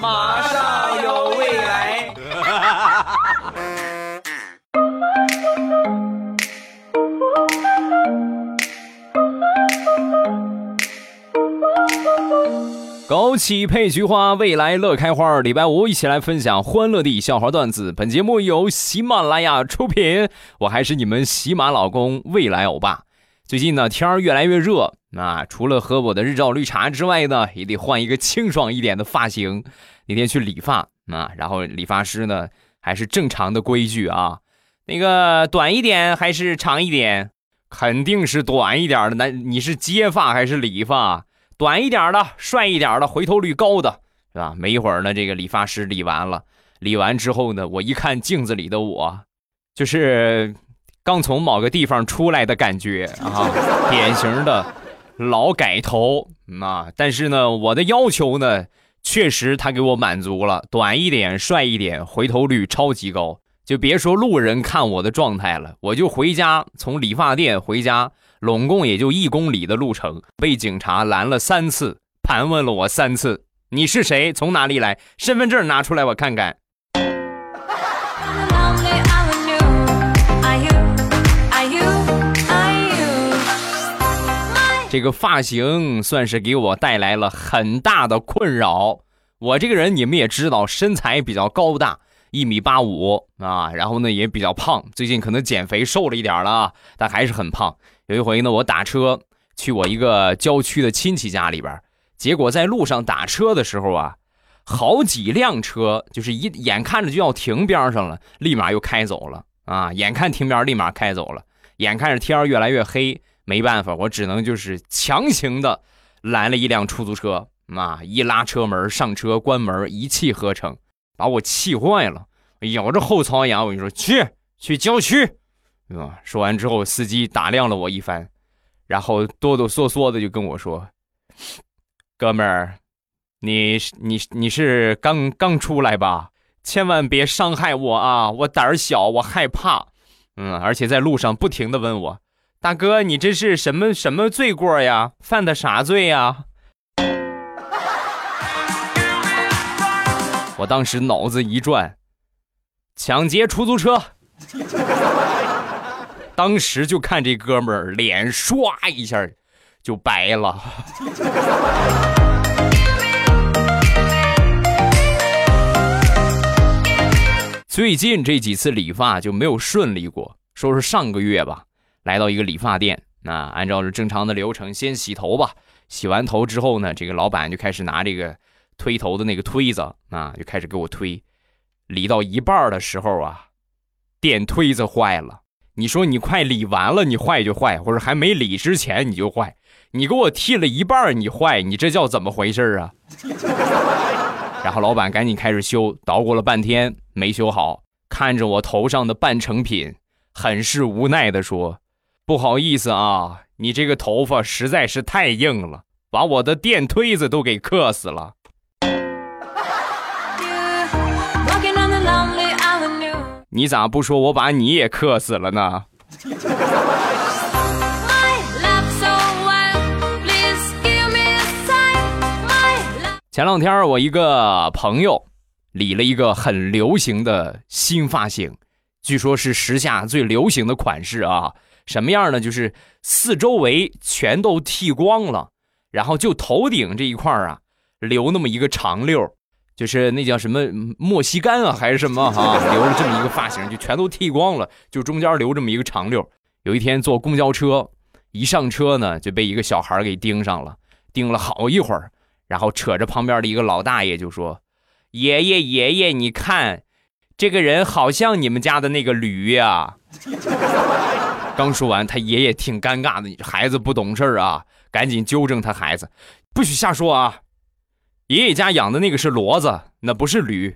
马上有未来。枸杞配菊花，未来乐开花。礼拜五一起来分享欢乐的笑话段子。本节目由喜马拉雅出品，我还是你们喜马老公未来欧巴。最近呢，天儿越来越热，啊，除了喝我的日照绿茶之外呢，也得换一个清爽一点的发型。那天去理发，啊，然后理发师呢还是正常的规矩啊，那个短一点还是长一点？肯定是短一点的。那你是接发还是理发？短一点的，帅一点的，回头率高的，是吧？没一会儿呢，这个理发师理完了，理完之后呢，我一看镜子里的我，就是刚从某个地方出来的感觉啊，典型的老改头啊。但是呢，我的要求呢，确实他给我满足了，短一点，帅一点，回头率超级高。就别说路人看我的状态了，我就回家，从理发店回家。拢共也就一公里的路程，被警察拦了三次，盘问了我三次。你是谁？从哪里来？身份证拿出来，我看看。这个发型算是给我带来了很大的困扰。我这个人你们也知道，身材比较高大，一米八五啊，然后呢也比较胖。最近可能减肥瘦了一点了，但还是很胖。有一回呢，我打车去我一个郊区的亲戚家里边，结果在路上打车的时候啊，好几辆车就是一眼看着就要停边上了，立马又开走了啊！眼看停边，立马开走了。眼看着天越来越黑，没办法，我只能就是强行的拦了一辆出租车啊！一拉车门，上车，关门，一气呵成，把我气坏了，咬着后槽牙，我跟你说，去去郊区。啊！说完之后，司机打量了我一番，然后哆哆嗦嗦的就跟我说：“哥们儿，你你你是刚刚出来吧？千万别伤害我啊！我胆儿小，我害怕。嗯，而且在路上不停的问我：大哥，你这是什么什么罪过呀？犯的啥罪呀？” 我当时脑子一转，抢劫出租车。当时就看这哥们儿脸唰一下就白了。最近这几次理发就没有顺利过。说是上个月吧，来到一个理发店，那按照正常的流程，先洗头吧。洗完头之后呢，这个老板就开始拿这个推头的那个推子啊，就开始给我推。理到一半的时候啊，电推子坏了。你说你快理完了，你坏就坏，或者还没理之前你就坏，你给我剃了一半你坏，你这叫怎么回事啊？然后老板赶紧开始修，捣鼓了半天没修好，看着我头上的半成品，很是无奈的说：“不好意思啊，你这个头发实在是太硬了，把我的电推子都给磕死了。”你咋不说我把你也克死了呢？前两天我一个朋友理了一个很流行的新发型，据说是时下最流行的款式啊。什么样呢？就是四周围全都剃光了，然后就头顶这一块啊留那么一个长溜。就是那叫什么莫西干啊，还是什么 哈？留了这么一个发型，就全都剃光了，就中间留这么一个长溜。有一天坐公交车，一上车呢，就被一个小孩给盯上了，盯了好一会儿，然后扯着旁边的一个老大爷就说：“爷爷爷爷，你看，这个人好像你们家的那个驴呀。”刚说完，他爷爷挺尴尬的，孩子不懂事啊，赶紧纠正他孩子：“不许瞎说啊。”爷爷家养的那个是骡子，那不是驴。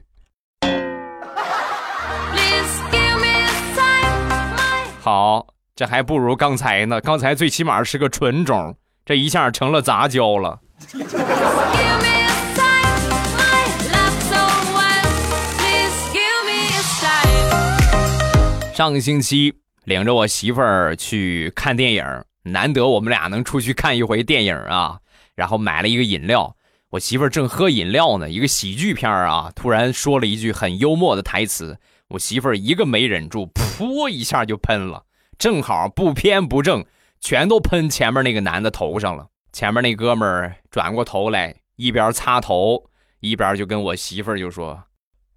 好，这还不如刚才呢。刚才最起码是个纯种，这一下成了杂交了。上个星期领着我媳妇儿去看电影，难得我们俩能出去看一回电影啊。然后买了一个饮料。我媳妇儿正喝饮料呢，一个喜剧片啊，突然说了一句很幽默的台词，我媳妇儿一个没忍住，噗一下就喷了，正好不偏不正，全都喷前面那个男的头上了。前面那哥们儿转过头来，一边擦头，一边就跟我媳妇儿就说：“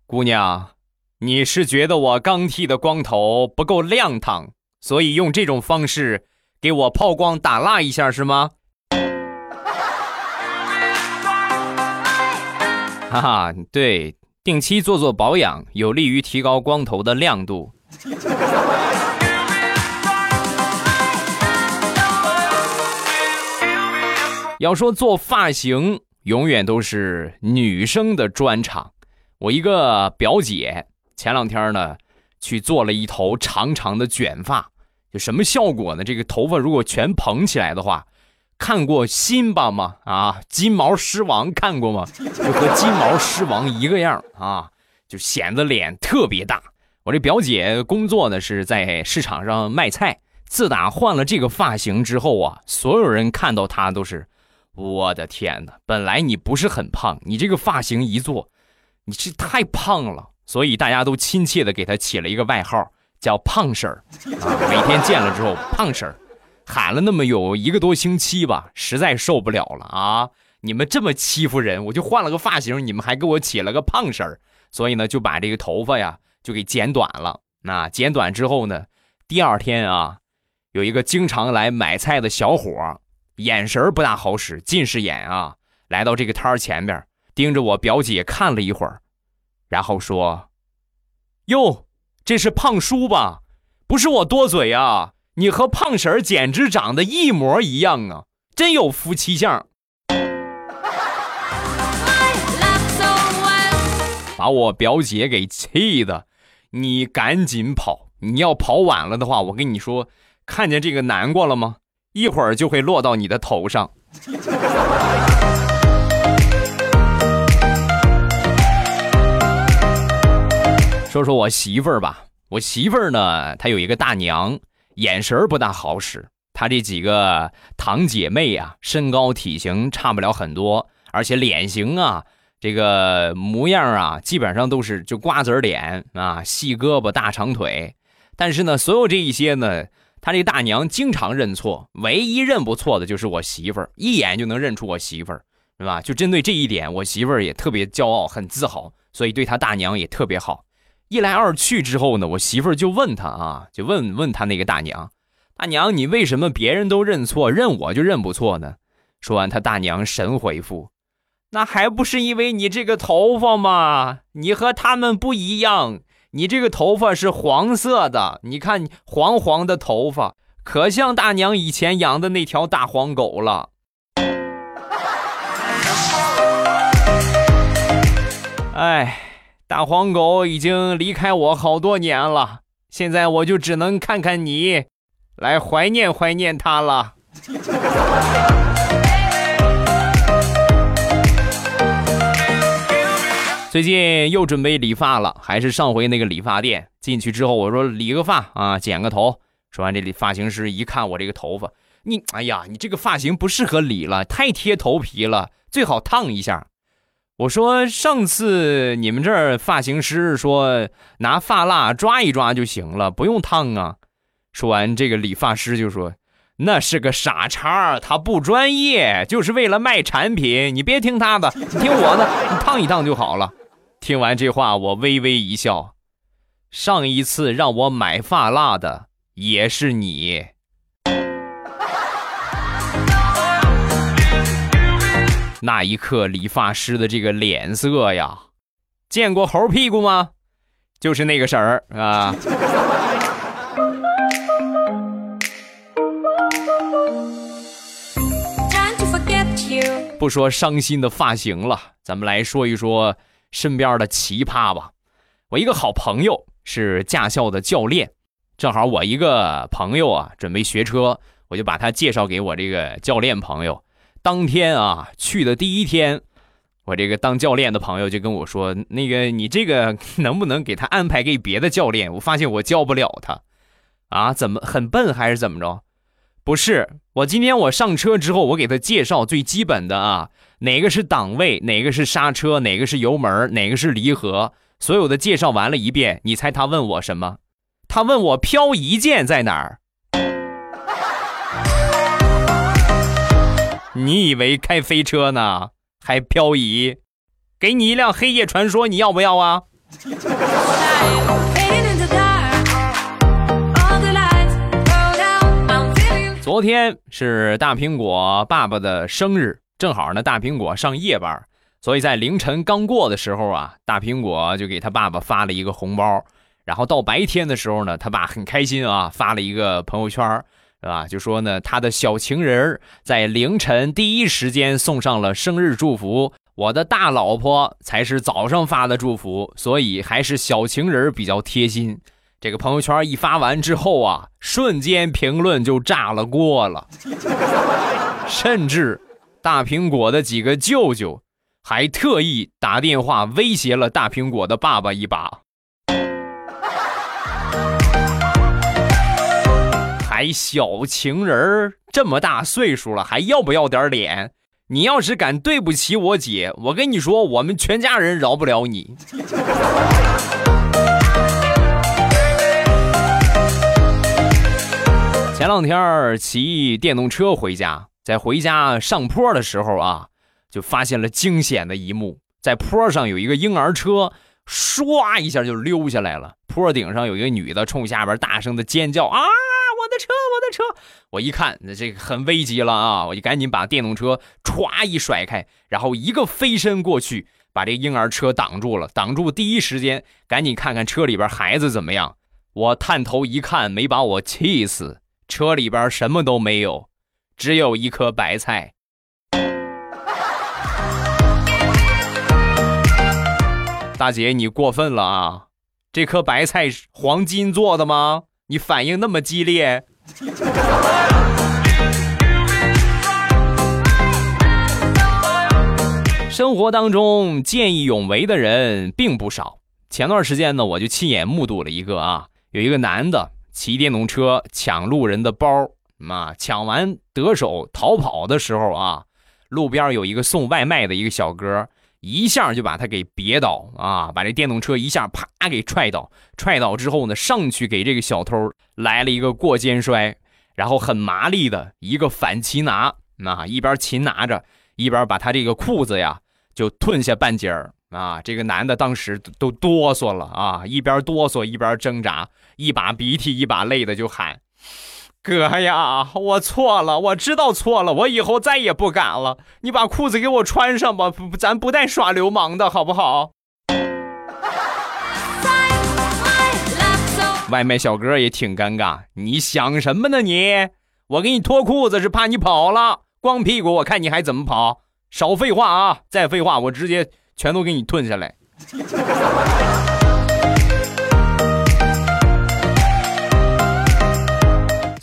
姑娘，你是觉得我刚剃的光头不够亮堂，所以用这种方式给我抛光打蜡一下是吗？” 哈哈，对，定期做做保养，有利于提高光头的亮度。要说做发型，永远都是女生的专场。我一个表姐前两天呢，去做了一头长长的卷发，就什么效果呢？这个头发如果全蓬起来的话。看过辛巴吗？啊，金毛狮王看过吗？就和金毛狮王一个样啊，就显得脸特别大。我这表姐工作呢是在市场上卖菜，自打换了这个发型之后啊，所有人看到她都是，我的天哪！本来你不是很胖，你这个发型一做，你这太胖了，所以大家都亲切的给她起了一个外号，叫胖婶儿啊。每天见了之后，胖婶儿。喊了那么有一个多星期吧，实在受不了了啊！你们这么欺负人，我就换了个发型，你们还给我起了个胖婶儿，所以呢就把这个头发呀就给剪短了。那剪短之后呢，第二天啊，有一个经常来买菜的小伙，眼神不大好使，近视眼啊，来到这个摊儿前边，盯着我表姐看了一会儿，然后说：“哟，这是胖叔吧？不是我多嘴啊。”你和胖婶儿简直长得一模一样啊！真有夫妻相，把我表姐给气的。你赶紧跑！你要跑晚了的话，我跟你说，看见这个南瓜了吗？一会儿就会落到你的头上。说说我媳妇儿吧，我媳妇儿呢，她有一个大娘。眼神不大好使，她这几个堂姐妹啊，身高体型差不了很多，而且脸型啊，这个模样啊，基本上都是就瓜子脸啊，细胳膊大长腿。但是呢，所有这一些呢，她这大娘经常认错，唯一认不错的就是我媳妇儿，一眼就能认出我媳妇儿，是吧？就针对这一点，我媳妇儿也特别骄傲，很自豪，所以对她大娘也特别好。一来二去之后呢，我媳妇儿就问他啊，就问问他那个大娘，大娘你为什么别人都认错，认我就认不错呢？说完，他大娘神回复：“那还不是因为你这个头发吗？你和他们不一样，你这个头发是黄色的，你看黄黄的头发，可像大娘以前养的那条大黄狗了。”哎。大黄狗已经离开我好多年了，现在我就只能看看你，来怀念怀念它了。最近又准备理发了，还是上回那个理发店。进去之后，我说理个发啊，剪个头。说完，这理发型师一看我这个头发，你哎呀，你这个发型不适合理了，太贴头皮了，最好烫一下。我说上次你们这儿发型师说拿发蜡抓一抓就行了，不用烫啊。说完，这个理发师就说：“那是个傻叉，他不专业，就是为了卖产品。你别听他的，你听我的，你烫一烫就好了。”听完这话，我微微一笑。上一次让我买发蜡的也是你。那一刻，理发师的这个脸色呀，见过猴屁股吗？就是那个婶儿啊。不说伤心的发型了，咱们来说一说身边的奇葩吧。我一个好朋友是驾校的教练，正好我一个朋友啊准备学车，我就把他介绍给我这个教练朋友。当天啊，去的第一天，我这个当教练的朋友就跟我说：“那个，你这个能不能给他安排给别的教练？我发现我教不了他，啊，怎么很笨还是怎么着？不是，我今天我上车之后，我给他介绍最基本的啊，哪个是档位，哪个是刹车，哪个是油门，哪个是离合，所有的介绍完了一遍，你猜他问我什么？他问我漂移键在哪儿？你以为开飞车呢？还漂移？给你一辆黑夜传说，你要不要啊？昨天是大苹果爸爸的生日，正好呢，大苹果上夜班，所以在凌晨刚过的时候啊，大苹果就给他爸爸发了一个红包。然后到白天的时候呢，他爸很开心啊，发了一个朋友圈，是吧？就说呢，他的小情人在凌晨第一时间送上了生日祝福。我的大老婆才是早上发的祝福，所以还是小情人比较贴心。这个朋友圈一发完之后啊，瞬间评论就炸了锅了，甚至大苹果的几个舅舅还特意打电话威胁了大苹果的爸爸一把，还小情人儿这么大岁数了，还要不要点脸？你要是敢对不起我姐，我跟你说，我们全家人饶不了你。前两天骑电动车回家，在回家上坡的时候啊，就发现了惊险的一幕：在坡上有一个婴儿车，唰一下就溜下来了。坡顶上有一个女的冲下边大声的尖叫啊！我的车，我的车！我一看，这很危急了啊！我就赶紧把电动车歘一甩开，然后一个飞身过去，把这婴儿车挡住了。挡住第一时间，赶紧看看车里边孩子怎么样。我探头一看，没把我气死，车里边什么都没有，只有一颗白菜。大姐，你过分了啊！这颗白菜是黄金做的吗？你反应那么激烈，生活当中见义勇为的人并不少。前段时间呢，我就亲眼目睹了一个啊，有一个男的骑电动车抢路人的包，啊，抢完得手逃跑的时候啊，路边有一个送外卖的一个小哥。一下就把他给别倒啊！把这电动车一下啪给踹倒，踹倒之后呢，上去给这个小偷来了一个过肩摔，然后很麻利的一个反擒拿，啊，一边擒拿着，一边把他这个裤子呀就褪下半截儿啊！这个男的当时都哆嗦了啊，一边哆嗦一边挣扎，一把鼻涕一把泪的就喊。哥呀，我错了，我知道错了，我以后再也不敢了。你把裤子给我穿上吧，咱不带耍流氓的好不好？外卖小哥也挺尴尬，你想什么呢你？我给你脱裤子是怕你跑了，光屁股我看你还怎么跑？少废话啊！再废话我直接全都给你吞下来。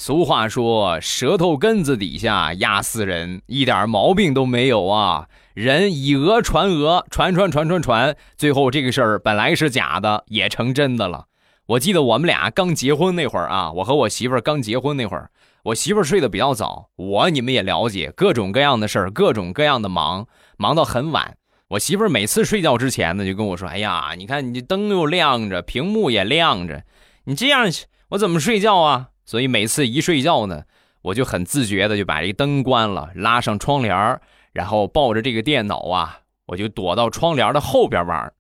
俗话说：“舌头根子底下压死人，一点毛病都没有啊！”人以讹传讹，传传传传传，最后这个事儿本来是假的，也成真的了。我记得我们俩刚结婚那会儿啊，我和我媳妇儿刚结婚那会儿，我媳妇儿睡得比较早，我你们也了解，各种各样的事儿，各种各样的忙，忙到很晚。我媳妇儿每次睡觉之前呢，就跟我说：“哎呀，你看你这灯又亮着，屏幕也亮着，你这样我怎么睡觉啊？”所以每次一睡觉呢，我就很自觉的就把这灯关了，拉上窗帘然后抱着这个电脑啊，我就躲到窗帘的后边玩，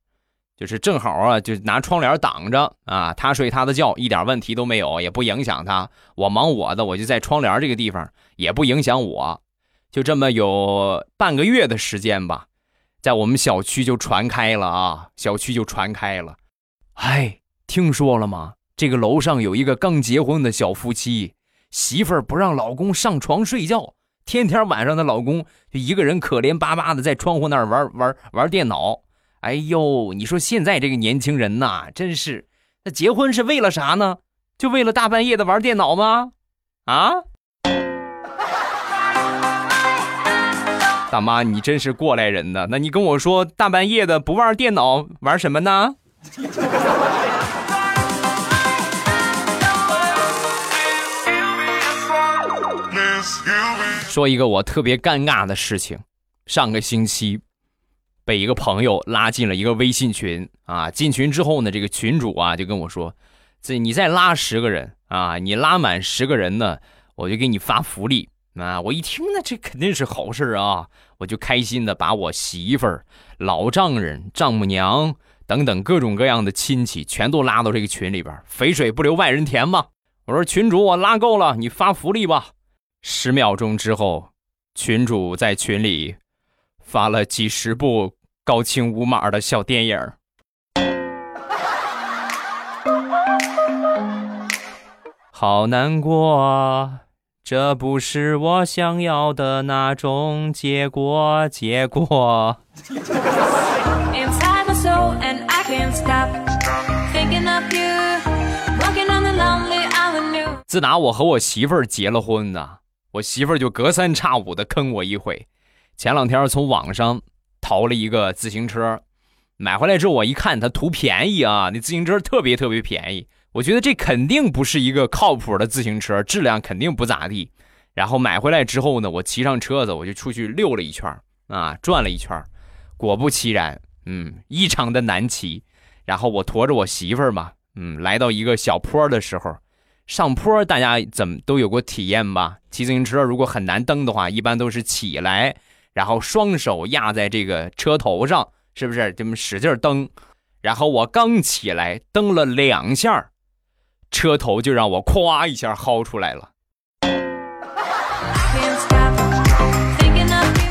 就是正好啊，就拿窗帘挡着啊，他睡他的觉，一点问题都没有，也不影响他。我忙我的，我就在窗帘这个地方，也不影响我。就这么有半个月的时间吧，在我们小区就传开了啊，小区就传开了。哎，听说了吗？这个楼上有一个刚结婚的小夫妻，媳妇儿不让老公上床睡觉，天天晚上的老公就一个人可怜巴巴的在窗户那儿玩玩玩电脑。哎呦，你说现在这个年轻人呐，真是，那结婚是为了啥呢？就为了大半夜的玩电脑吗？啊？大妈，你真是过来人呢。那你跟我说，大半夜的不玩电脑，玩什么呢？说一个我特别尴尬的事情，上个星期被一个朋友拉进了一个微信群啊。进群之后呢，这个群主啊就跟我说：“这你再拉十个人啊，你拉满十个人呢，我就给你发福利。”啊，我一听呢，这肯定是好事啊，我就开心的把我媳妇儿、老丈人、丈母娘等等各种各样的亲戚全都拉到这个群里边，肥水不流外人田嘛。我说群主，我拉够了，你发福利吧。十秒钟之后，群主在群里发了几十部高清无码的小电影 好难过啊。这不是我想要的那种结果，结果。自打我和我媳妇儿结了婚呢，我媳妇儿就隔三差五的坑我一回。前两天从网上淘了一个自行车，买回来之后我一看，它图便宜啊，那自行车特别特别便宜。我觉得这肯定不是一个靠谱的自行车，质量肯定不咋地。然后买回来之后呢，我骑上车子，我就出去溜了一圈啊，转了一圈果不其然，嗯，异常的难骑。然后我驮着我媳妇儿嘛，嗯，来到一个小坡的时候，上坡大家怎么都有过体验吧？骑自行车如果很难蹬的话，一般都是起来，然后双手压在这个车头上，是不是这么使劲蹬？然后我刚起来蹬了两下。车头就让我咵一下薅出来了，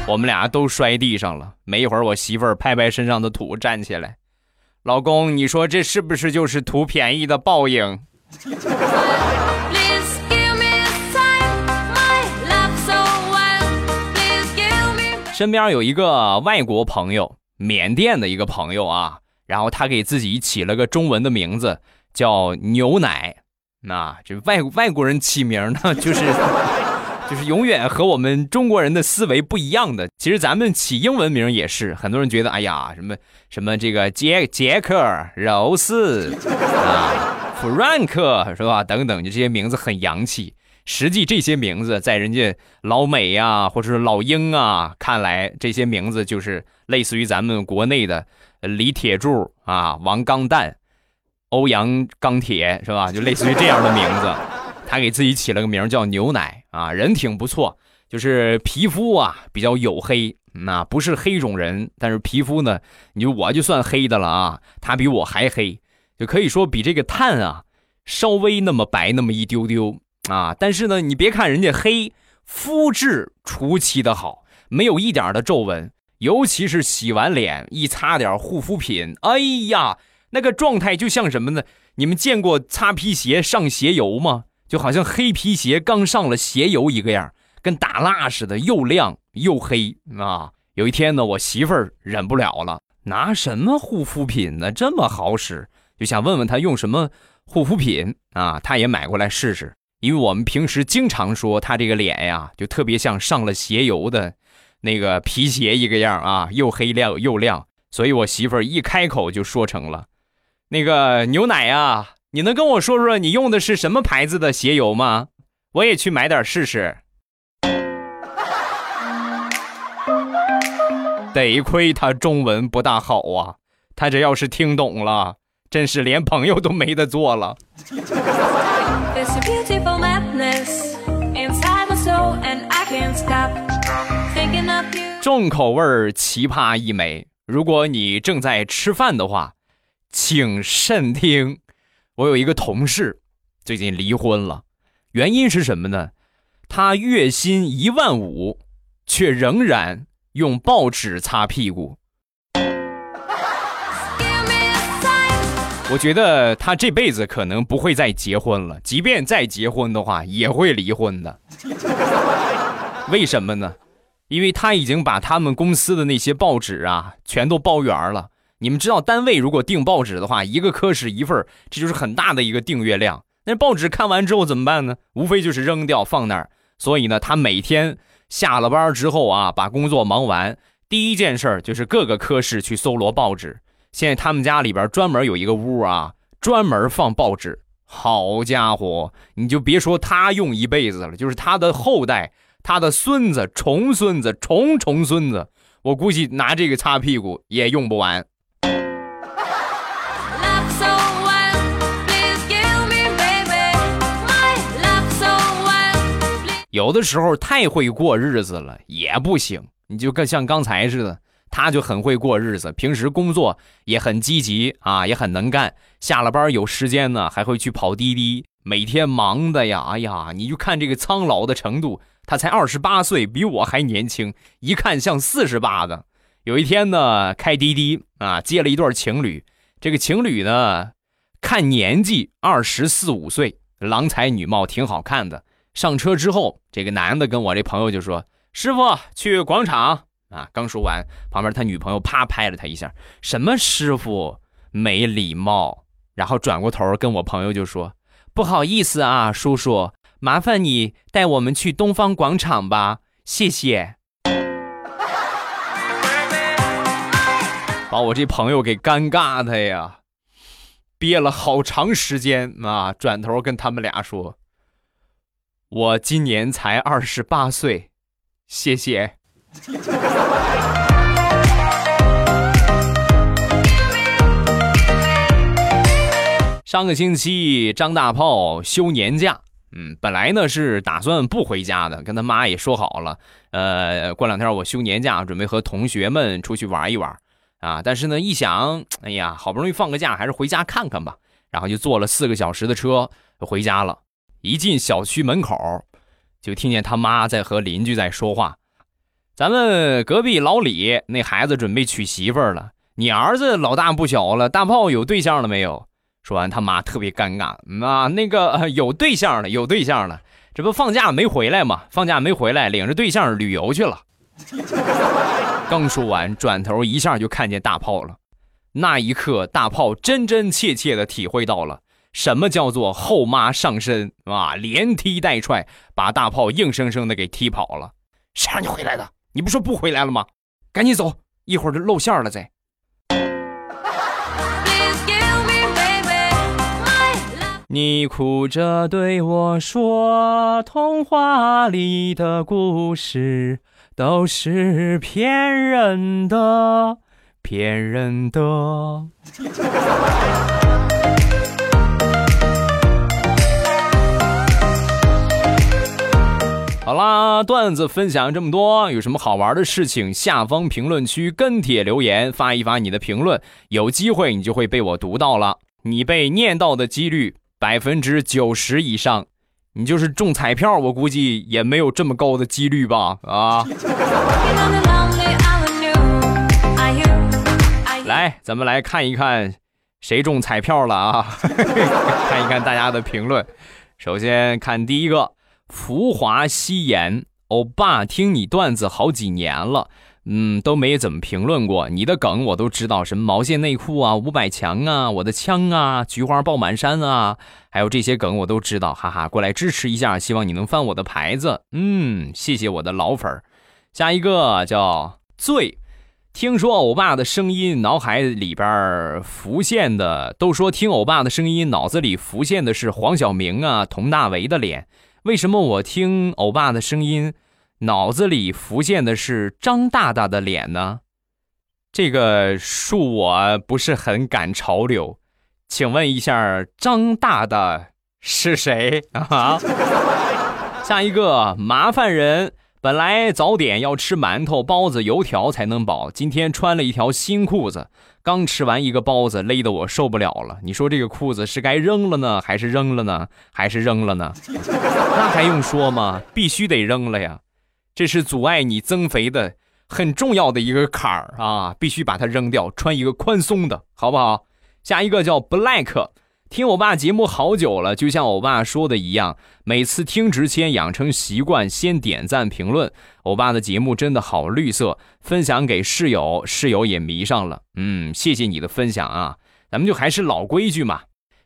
我们俩都摔地上了。没一会儿，我媳妇儿拍拍身上的土，站起来：“老公，你说这是不是就是图便宜的报应？”身边有一个外国朋友，缅甸的一个朋友啊，然后他给自己起了个中文的名字。叫牛奶，那这外外国人起名呢，就是 就是永远和我们中国人的思维不一样的。其实咱们起英文名也是，很多人觉得，哎呀，什么什么这个杰杰克、柔斯啊、Frank 是吧？等等，就这些名字很洋气。实际这些名字在人家老美呀，或者是老英啊看来，这些名字就是类似于咱们国内的李铁柱啊、王钢蛋。欧阳钢铁是吧？就类似于这样的名字，他给自己起了个名叫牛奶啊，人挺不错，就是皮肤啊比较黝黑，那不是黑种人，但是皮肤呢，你就我就算黑的了啊，他比我还黑，就可以说比这个碳啊稍微那么白那么一丢丢啊。但是呢，你别看人家黑，肤质出奇的好，没有一点的皱纹，尤其是洗完脸一擦点护肤品，哎呀。那个状态就像什么呢？你们见过擦皮鞋上鞋油吗？就好像黑皮鞋刚上了鞋油一个样，跟打蜡似的，又亮又黑啊！有一天呢，我媳妇儿忍不了了，拿什么护肤品呢？这么好使，就想问问他用什么护肤品啊？他也买过来试试，因为我们平时经常说他这个脸呀，就特别像上了鞋油的那个皮鞋一个样啊，又黑亮又亮，所以我媳妇儿一开口就说成了。那个牛奶啊，你能跟我说说你用的是什么牌子的鞋油吗？我也去买点试试。得亏他中文不大好啊，他这要是听懂了，真是连朋友都没得做了。重口味奇葩一枚，如果你正在吃饭的话。请慎听，我有一个同事，最近离婚了，原因是什么呢？他月薪一万五，却仍然用报纸擦屁股。我觉得他这辈子可能不会再结婚了，即便再结婚的话，也会离婚的。为什么呢？因为他已经把他们公司的那些报纸啊，全都包圆了。你们知道，单位如果订报纸的话，一个科室一份，这就是很大的一个订阅量。那报纸看完之后怎么办呢？无非就是扔掉放那儿。所以呢，他每天下了班之后啊，把工作忙完，第一件事就是各个科室去搜罗报纸。现在他们家里边专门有一个屋啊，专门放报纸。好家伙，你就别说他用一辈子了，就是他的后代、他的孙子、重孙子、重重孙子。我估计拿这个擦屁股也用不完。有的时候太会过日子了也不行，你就跟像刚才似的，他就很会过日子，平时工作也很积极啊，也很能干，下了班有时间呢还会去跑滴滴，每天忙的呀，哎呀，你就看这个苍老的程度，他才二十八岁，比我还年轻，一看像四十八的。有一天呢，开滴滴啊，接了一对情侣，这个情侣呢，看年纪二十四五岁，郎才女貌，挺好看的。上车之后，这个男的跟我这朋友就说：“师傅，去广场啊！”刚说完，旁边他女朋友啪拍了他一下：“什么师傅，没礼貌。”然后转过头跟我朋友就说：“不好意思啊，叔叔，麻烦你带我们去东方广场吧，谢谢。”把我这朋友给尴尬的呀，憋了好长时间啊，转头跟他们俩说。我今年才二十八岁，谢谢。上个星期张大炮休年假，嗯，本来呢是打算不回家的，跟他妈也说好了，呃，过两天我休年假，准备和同学们出去玩一玩，啊，但是呢一想，哎呀，好不容易放个假，还是回家看看吧，然后就坐了四个小时的车回家了。一进小区门口，就听见他妈在和邻居在说话。咱们隔壁老李那孩子准备娶媳妇儿了，你儿子老大不小了，大炮有对象了没有？说完，他妈特别尴尬啊，那个有对象了，有对象了，这不放假没回来吗？放假没回来，领着对象旅游去了。刚说完，转头一下就看见大炮了。那一刻，大炮真真切切的体会到了。什么叫做后妈上身啊？连踢带踹，把大炮硬生生的给踢跑了。谁让你回来的？你不说不回来了吗？赶紧走，一会儿就露馅了。再。你哭着对我说，童话里的故事都是骗人的，骗人的。好啦，段子分享这么多，有什么好玩的事情，下方评论区跟帖留言，发一发你的评论，有机会你就会被我读到了。你被念到的几率百分之九十以上，你就是中彩票，我估计也没有这么高的几率吧？啊！来，咱们来看一看谁中彩票了啊？看一看大家的评论，首先看第一个。浮华夕颜，欧巴，听你段子好几年了，嗯，都没怎么评论过。你的梗，我都知道，什么毛线内裤啊，五百强啊，我的枪啊，菊花爆满山啊，还有这些梗我都知道，哈哈，过来支持一下，希望你能翻我的牌子，嗯，谢谢我的老粉儿。下一个叫醉，听说欧巴的声音，脑海里边浮现的，都说听欧巴的声音，脑子里浮现的是黄晓明啊，佟大为的脸。为什么我听欧巴的声音，脑子里浮现的是张大大的脸呢？这个恕我不是很赶潮流，请问一下，张大大是谁啊？下一个麻烦人。本来早点要吃馒头、包子、油条才能饱，今天穿了一条新裤子，刚吃完一个包子，勒得我受不了了。你说这个裤子是该扔了呢，还是扔了呢？还是扔了呢？那还用说吗？必须得扔了呀！这是阻碍你增肥的很重要的一个坎儿啊，必须把它扔掉，穿一个宽松的，好不好？下一个叫 Black。听我爸节目好久了，就像我爸说的一样，每次听之前养成习惯，先点赞评论。我爸的节目真的好绿色，分享给室友，室友也迷上了。嗯，谢谢你的分享啊！咱们就还是老规矩嘛，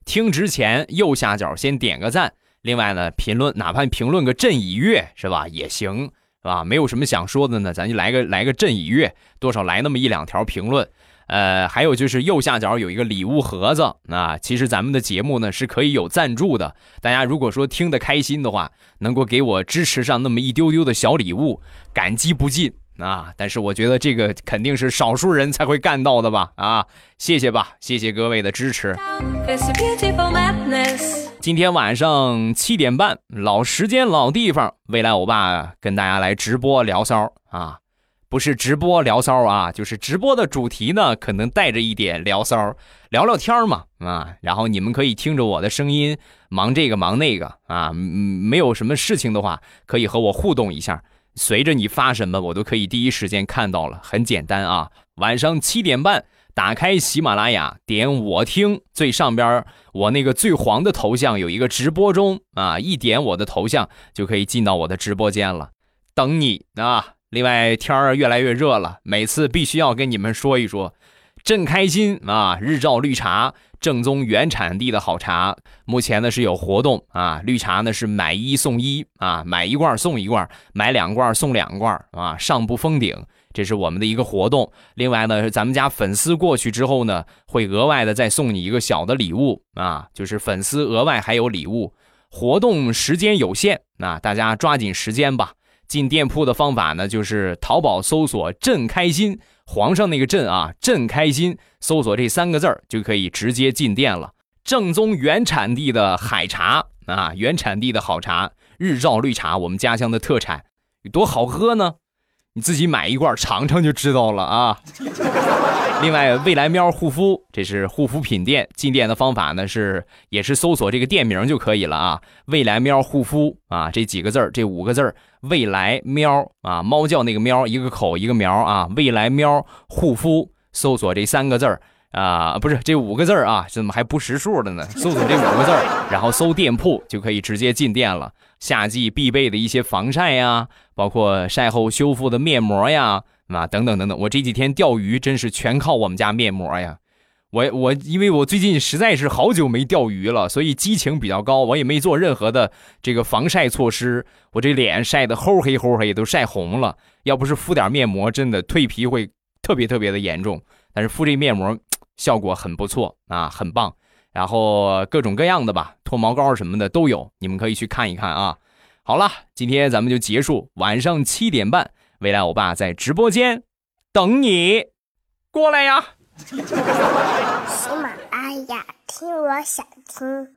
听之前右下角先点个赞，另外呢，评论哪怕评论个朕已阅是吧，也行是吧？没有什么想说的呢，咱就来个来个朕已阅，多少来那么一两条评论。呃，还有就是右下角有一个礼物盒子啊。其实咱们的节目呢是可以有赞助的，大家如果说听得开心的话，能够给我支持上那么一丢丢的小礼物，感激不尽啊！但是我觉得这个肯定是少数人才会干到的吧？啊，谢谢吧，谢谢各位的支持。今天晚上七点半，老时间老地方，未来欧巴跟大家来直播聊骚啊！不是直播聊骚啊，就是直播的主题呢，可能带着一点聊骚，聊聊天嘛啊。然后你们可以听着我的声音，忙这个忙那个啊。没有什么事情的话，可以和我互动一下。随着你发什么，我都可以第一时间看到了，很简单啊。晚上七点半，打开喜马拉雅，点我听，最上边我那个最黄的头像有一个直播中啊，一点我的头像就可以进到我的直播间了，等你啊。另外，天儿越来越热了，每次必须要跟你们说一说，真开心啊！日照绿茶，正宗原产地的好茶，目前呢是有活动啊，绿茶呢是买一送一啊，买一罐送一罐，买两罐送两罐啊，上不封顶，这是我们的一个活动。另外呢，咱们家粉丝过去之后呢，会额外的再送你一个小的礼物啊，就是粉丝额外还有礼物。活动时间有限，那大家抓紧时间吧。进店铺的方法呢，就是淘宝搜索“朕开心”，皇上那个“朕”啊，“朕开心”，搜索这三个字儿就可以直接进店了。正宗原产地的海茶啊，原产地的好茶，日照绿茶，我们家乡的特产，有多好喝呢？你自己买一罐尝尝就知道了啊。另外，未来喵护肤，这是护肤品店。进店的方法呢是，也是搜索这个店名就可以了啊。未来喵护肤啊，这几个字儿，这五个字儿，未来喵啊，猫叫那个喵，一个口一个苗啊。未来喵护肤，搜索这三个字儿啊，不是这五个字儿啊，怎么还不识数的呢？搜索这五个字儿，然后搜店铺就可以直接进店了。夏季必备的一些防晒呀，包括晒后修复的面膜呀。啊，等等等等，我这几天钓鱼真是全靠我们家面膜呀！我我因为我最近实在是好久没钓鱼了，所以激情比较高，我也没做任何的这个防晒措施，我这脸晒得齁黑齁黑，都晒红了。要不是敷点面膜，真的蜕皮会特别特别的严重。但是敷这面膜效果很不错啊，很棒。然后各种各样的吧，脱毛膏什么的都有，你们可以去看一看啊。好了，今天咱们就结束，晚上七点半。未来欧巴在直播间等你，过来呀！喜马拉雅，听我想听。